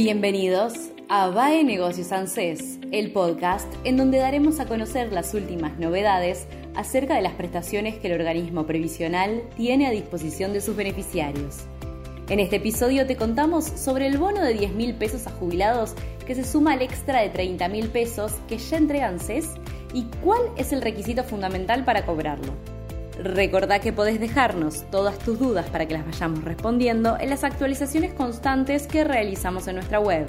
Bienvenidos a VAE Negocios ANSES, el podcast en donde daremos a conocer las últimas novedades acerca de las prestaciones que el organismo previsional tiene a disposición de sus beneficiarios. En este episodio te contamos sobre el bono de 10 mil pesos a jubilados que se suma al extra de 30 mil pesos que ya entrega ANSES y cuál es el requisito fundamental para cobrarlo. Recordá que podés dejarnos todas tus dudas para que las vayamos respondiendo en las actualizaciones constantes que realizamos en nuestra web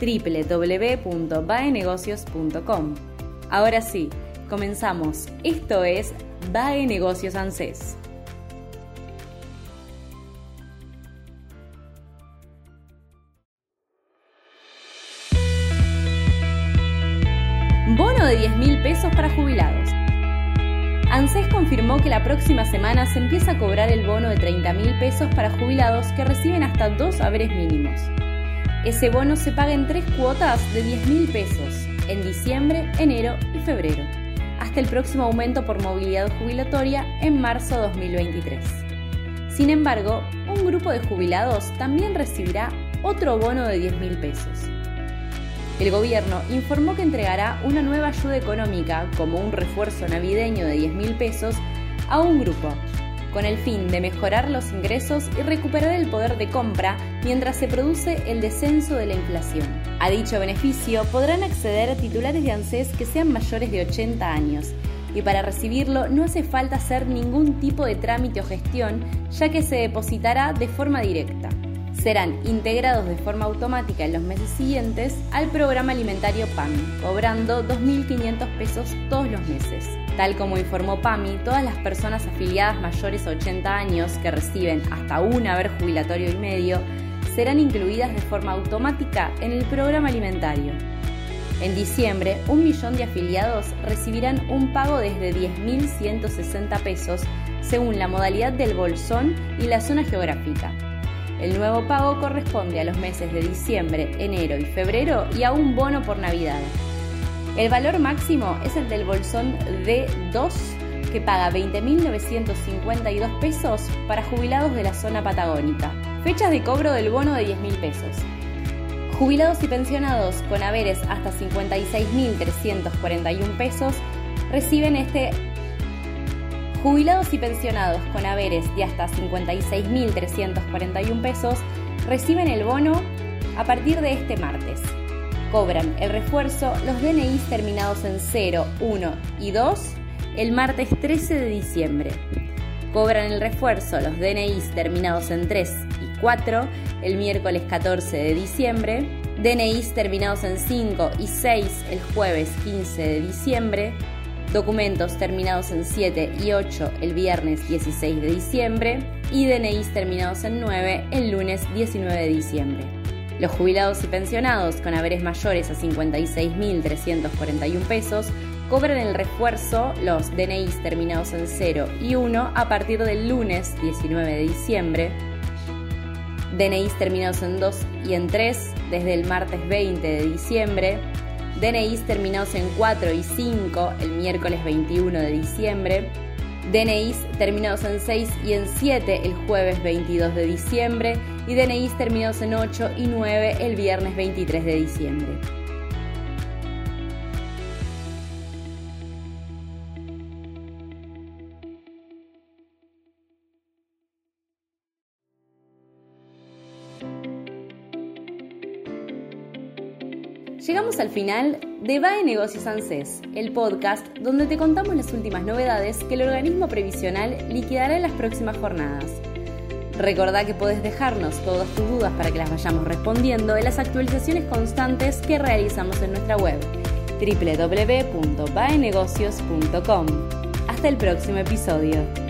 www.baenegocios.com. Ahora sí, comenzamos. Esto es Bae Negocios ANSES. Bono de 10 mil pesos para jubilados. ANSES confirmó que la próxima semana se empieza a cobrar el bono de 30 mil pesos para jubilados que reciben hasta dos haberes mínimos. Ese bono se paga en tres cuotas de 10 mil pesos, en diciembre, enero y febrero, hasta el próximo aumento por movilidad jubilatoria en marzo de 2023. Sin embargo, un grupo de jubilados también recibirá otro bono de 10 mil pesos. El gobierno informó que entregará una nueva ayuda económica como un refuerzo navideño de 10 mil pesos a un grupo, con el fin de mejorar los ingresos y recuperar el poder de compra mientras se produce el descenso de la inflación. A dicho beneficio podrán acceder titulares de ANSES que sean mayores de 80 años y para recibirlo no hace falta hacer ningún tipo de trámite o gestión ya que se depositará de forma directa serán integrados de forma automática en los meses siguientes al programa alimentario PAMI, cobrando 2.500 pesos todos los meses. Tal como informó PAMI, todas las personas afiliadas mayores a 80 años que reciben hasta un haber jubilatorio y medio serán incluidas de forma automática en el programa alimentario. En diciembre, un millón de afiliados recibirán un pago desde 10.160 pesos según la modalidad del bolsón y la zona geográfica. El nuevo pago corresponde a los meses de diciembre, enero y febrero y a un bono por Navidad. El valor máximo es el del bolsón D2 que paga 20.952 pesos para jubilados de la zona patagónica. Fechas de cobro del bono de 10.000 pesos. Jubilados y pensionados con haberes hasta 56.341 pesos reciben este Jubilados y pensionados con haberes de hasta 56.341 pesos reciben el bono a partir de este martes. Cobran el refuerzo los DNIs terminados en 0, 1 y 2 el martes 13 de diciembre. Cobran el refuerzo los DNIs terminados en 3 y 4 el miércoles 14 de diciembre. DNIs terminados en 5 y 6 el jueves 15 de diciembre documentos terminados en 7 y 8 el viernes 16 de diciembre y DNIs terminados en 9 el lunes 19 de diciembre. Los jubilados y pensionados con haberes mayores a 56.341 pesos cobran el refuerzo los DNIs terminados en 0 y 1 a partir del lunes 19 de diciembre, DNIs terminados en 2 y en 3 desde el martes 20 de diciembre, DNIs terminados en 4 y 5 el miércoles 21 de diciembre, DNIs terminados en 6 y en 7 el jueves 22 de diciembre y DNIs terminados en 8 y 9 el viernes 23 de diciembre. Llegamos al final de VAE Negocios ANSES, el podcast donde te contamos las últimas novedades que el organismo previsional liquidará en las próximas jornadas. Recordá que podés dejarnos todas tus dudas para que las vayamos respondiendo en las actualizaciones constantes que realizamos en nuestra web www.vaenegocios.com. Hasta el próximo episodio.